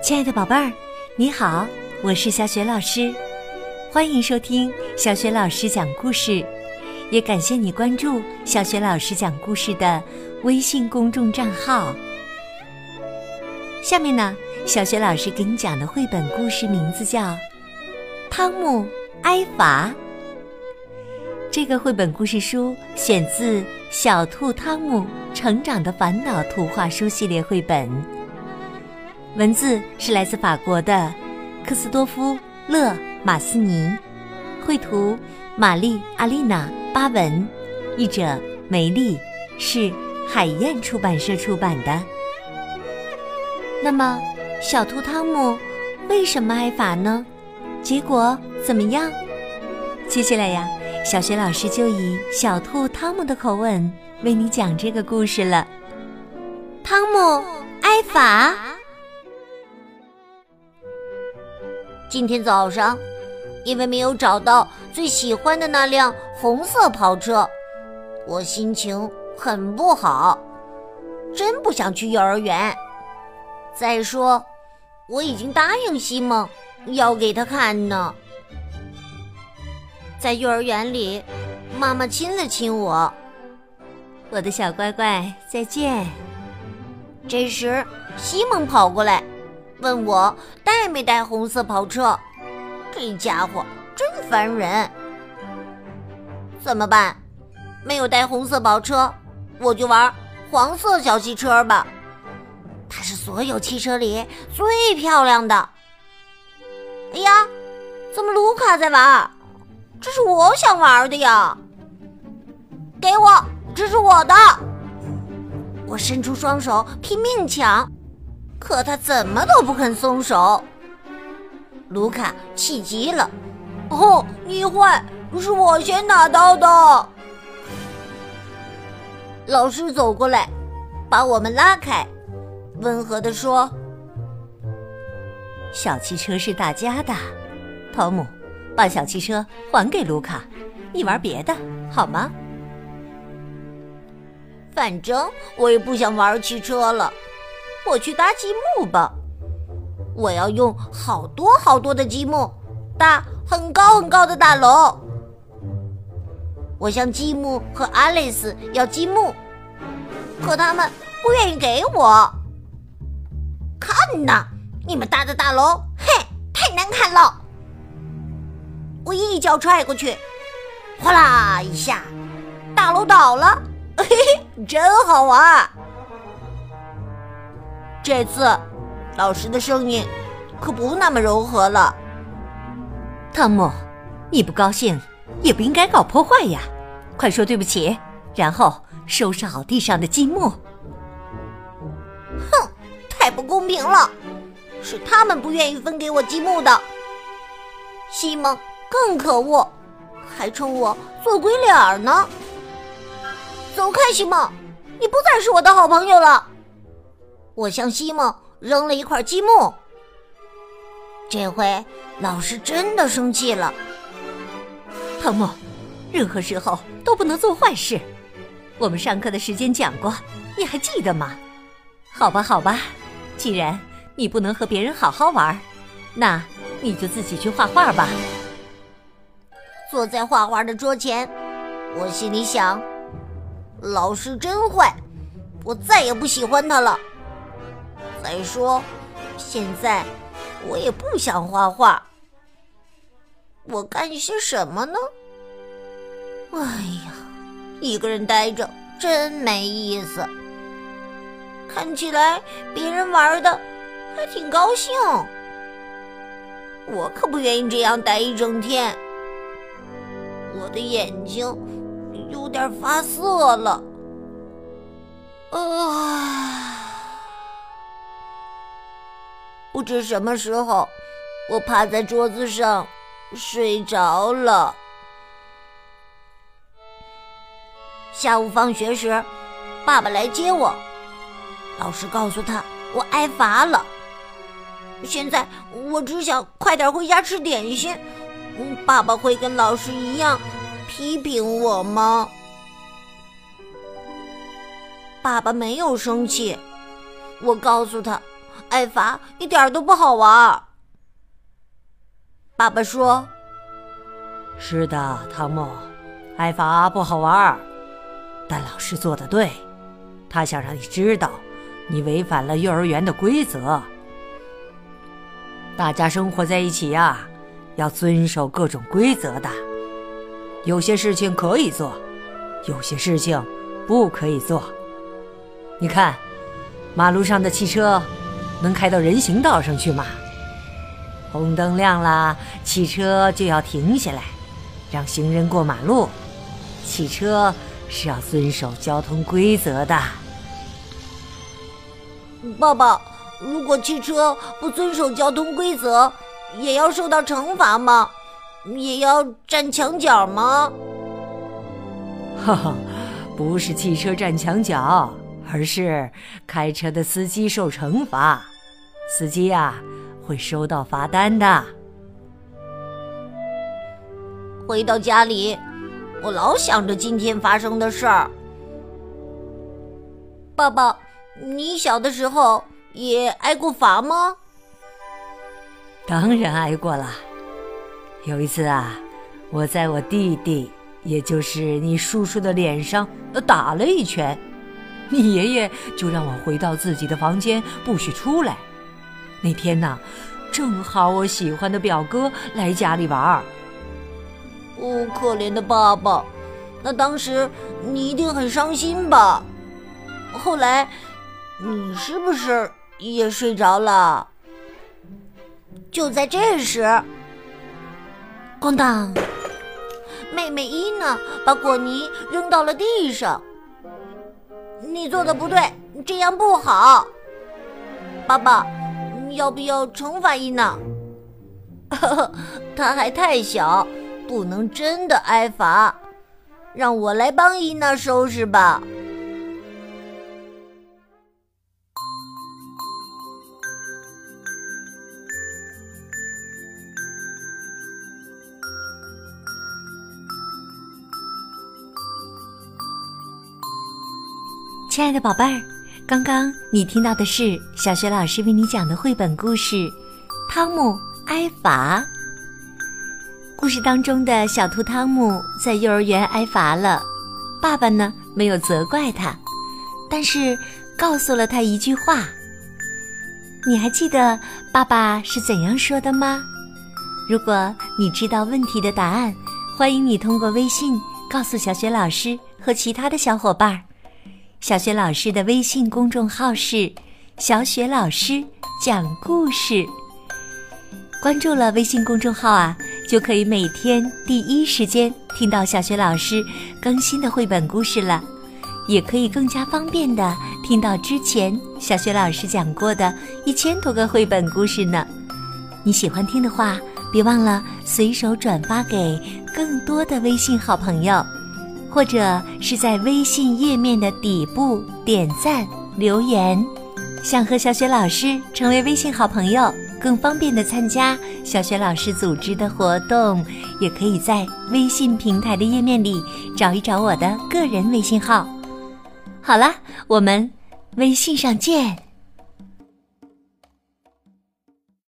亲爱的宝贝儿，你好，我是小雪老师，欢迎收听小雪老师讲故事，也感谢你关注小雪老师讲故事的微信公众账号。下面呢，小雪老师给你讲的绘本故事名字叫《汤姆挨罚》。这个绘本故事书选自《小兔汤姆成长的烦恼》图画书系列绘本。文字是来自法国的科斯多夫·勒马斯尼，绘图玛丽阿丽娜·巴文，译者梅丽，是海燕出版社出版的。那么，小兔汤姆为什么挨罚呢？结果怎么样？接下来呀，小学老师就以小兔汤姆的口吻为你讲这个故事了。汤姆挨罚。今天早上，因为没有找到最喜欢的那辆红色跑车，我心情很不好，真不想去幼儿园。再说，我已经答应西蒙要给他看呢。在幼儿园里，妈妈亲了亲我，我的小乖乖，再见。这时，西蒙跑过来。问我带没带红色跑车？这家伙真烦人。怎么办？没有带红色跑车，我就玩黄色小汽车吧。它是所有汽车里最漂亮的。哎呀，怎么卢卡在玩？这是我想玩的呀！给我，这是我的！我伸出双手拼命抢。可他怎么都不肯松手，卢卡气极了。哦，你坏，是我先拿到的。老师走过来，把我们拉开，温和地说：“小汽车是大家的，汤姆，把小汽车还给卢卡，你玩别的好吗？反正我也不想玩汽车了。”我去搭积木吧！我要用好多好多的积木搭很高很高的大楼。我向积木和阿丽丝要积木，可他们不愿意给我。看呐，你们搭的大楼，嘿，太难看了！我一脚踹过去，哗啦一下，大楼倒了，嘿 嘿，真好玩。这次，老师的声音可不那么柔和了。汤姆，你不高兴也不应该搞破坏呀！快说对不起，然后收拾好地上的积木。哼，太不公平了！是他们不愿意分给我积木的。西蒙更可恶，还冲我做鬼脸呢。走开，西蒙，你不再是我的好朋友了。我向西蒙扔了一块积木。这回老师真的生气了。汤姆，任何时候都不能做坏事。我们上课的时间讲过，你还记得吗？好吧，好吧，既然你不能和别人好好玩，那你就自己去画画吧。坐在画画的桌前，我心里想：老师真坏，我再也不喜欢他了。再说，现在我也不想画画。我干些什么呢？哎呀，一个人呆着真没意思。看起来别人玩的还挺高兴，我可不愿意这样待一整天。我的眼睛有点发涩了。啊。不知什么时候，我趴在桌子上睡着了。下午放学时，爸爸来接我，老师告诉他我挨罚了。现在我只想快点回家吃点心。爸爸会跟老师一样批评我吗？爸爸没有生气，我告诉他。挨罚一点都不好玩。爸爸说：“是的，汤姆，挨罚不好玩，但老师做的对，他想让你知道，你违反了幼儿园的规则。大家生活在一起呀，要遵守各种规则的。有些事情可以做，有些事情不可以做。你看。”马路上的汽车能开到人行道上去吗？红灯亮了，汽车就要停下来，让行人过马路。汽车是要遵守交通规则的。爸爸，如果汽车不遵守交通规则，也要受到惩罚吗？也要站墙角吗？哈哈，不是汽车站墙角。而是开车的司机受惩罚，司机啊会收到罚单的。回到家里，我老想着今天发生的事儿。爸爸，你小的时候也挨过罚吗？当然挨过了。有一次啊，我在我弟弟，也就是你叔叔的脸上打了一拳。你爷爷就让我回到自己的房间，不许出来。那天呢，正好我喜欢的表哥来家里玩。哦，可怜的爸爸，那当时你一定很伤心吧？后来，你是不是也睡着了？就在这时，咣当，妹妹伊娜把果泥扔到了地上。你做的不对，这样不好。爸爸，要不要惩罚伊娜？呵 呵他还太小，不能真的挨罚。让我来帮伊娜收拾吧。亲爱的宝贝儿，刚刚你听到的是小学老师为你讲的绘本故事《汤姆挨罚》。故事当中的小兔汤姆在幼儿园挨罚了，爸爸呢没有责怪他，但是告诉了他一句话。你还记得爸爸是怎样说的吗？如果你知道问题的答案，欢迎你通过微信告诉小学老师和其他的小伙伴儿。小雪老师的微信公众号是“小雪老师讲故事”。关注了微信公众号啊，就可以每天第一时间听到小雪老师更新的绘本故事了，也可以更加方便的听到之前小雪老师讲过的一千多个绘本故事呢。你喜欢听的话，别忘了随手转发给更多的微信好朋友。或者是在微信页面的底部点赞留言，想和小雪老师成为微信好朋友，更方便的参加小雪老师组织的活动，也可以在微信平台的页面里找一找我的个人微信号。好了，我们微信上见。